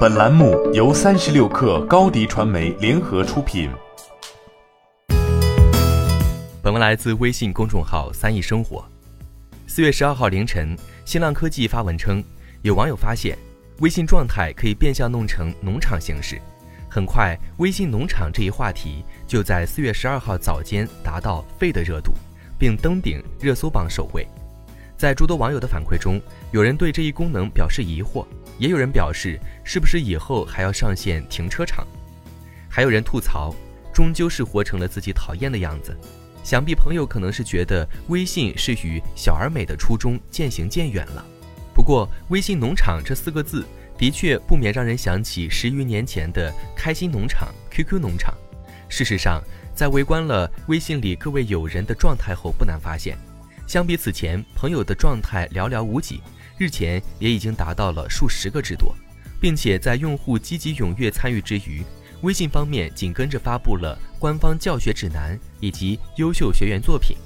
本栏目由三十六氪高低传媒联合出品。本文来自微信公众号“三亿生活”。四月十二号凌晨，新浪科技发文称，有网友发现微信状态可以变相弄成农场形式。很快，微信农场这一话题就在四月十二号早间达到沸的热度，并登顶热搜榜首位。在诸多网友的反馈中，有人对这一功能表示疑惑，也有人表示是不是以后还要上线停车场，还有人吐槽，终究是活成了自己讨厌的样子。想必朋友可能是觉得微信是与小而美的初衷渐行渐远了。不过，微信农场这四个字的确不免让人想起十余年前的开心农场、QQ 农场。事实上，在围观了微信里各位友人的状态后，不难发现。相比此前，朋友的状态寥寥无几，日前也已经达到了数十个之多，并且在用户积极踊跃参与之余，微信方面紧跟着发布了官方教学指南以及优秀学员作品。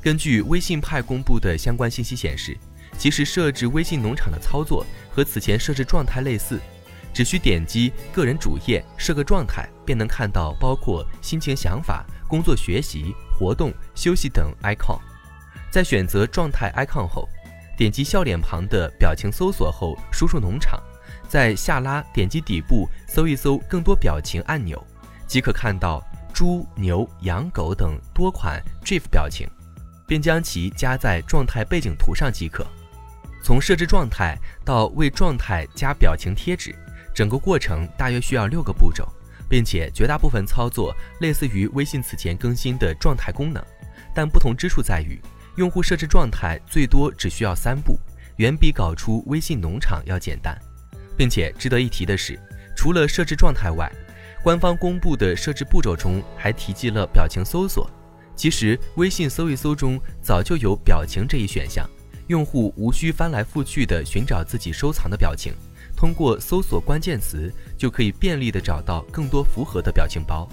根据微信派公布的相关信息显示，其实设置微信农场的操作和此前设置状态类似，只需点击个人主页设个状态，便能看到包括心情、想法、工作、学习、活动、休息等 icon。在选择状态 icon 后，点击笑脸旁的表情搜索后，输入农场，在下拉点击底部搜一搜更多表情按钮，即可看到猪、牛、羊、狗等多款 GIF 表情，并将其加在状态背景图上即可。从设置状态到为状态加表情贴纸，整个过程大约需要六个步骤，并且绝大部分操作类似于微信此前更新的状态功能，但不同之处在于。用户设置状态最多只需要三步，远比搞出微信农场要简单。并且值得一提的是，除了设置状态外，官方公布的设置步骤中还提及了表情搜索。其实微信搜一搜中早就有表情这一选项，用户无需翻来覆去的寻找自己收藏的表情，通过搜索关键词就可以便利的找到更多符合的表情包。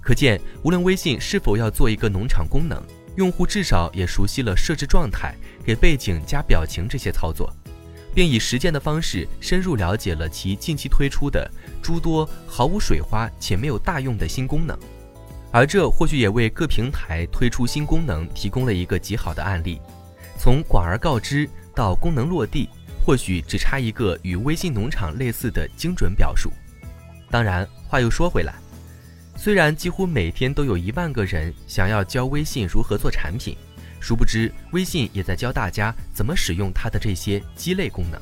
可见，无论微信是否要做一个农场功能。用户至少也熟悉了设置状态、给背景加表情这些操作，并以实践的方式深入了解了其近期推出的诸多毫无水花且没有大用的新功能，而这或许也为各平台推出新功能提供了一个极好的案例。从广而告之到功能落地，或许只差一个与微信农场类似的精准表述。当然，话又说回来。虽然几乎每天都有一万个人想要教微信如何做产品，殊不知微信也在教大家怎么使用它的这些鸡肋功能，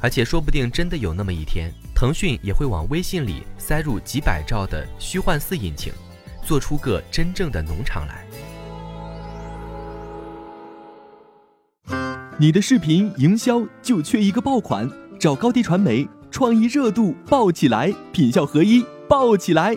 而且说不定真的有那么一天，腾讯也会往微信里塞入几百兆的虚幻四引擎，做出个真正的农场来。你的视频营销就缺一个爆款，找高低传媒，创意热度爆起来，品效合一爆起来。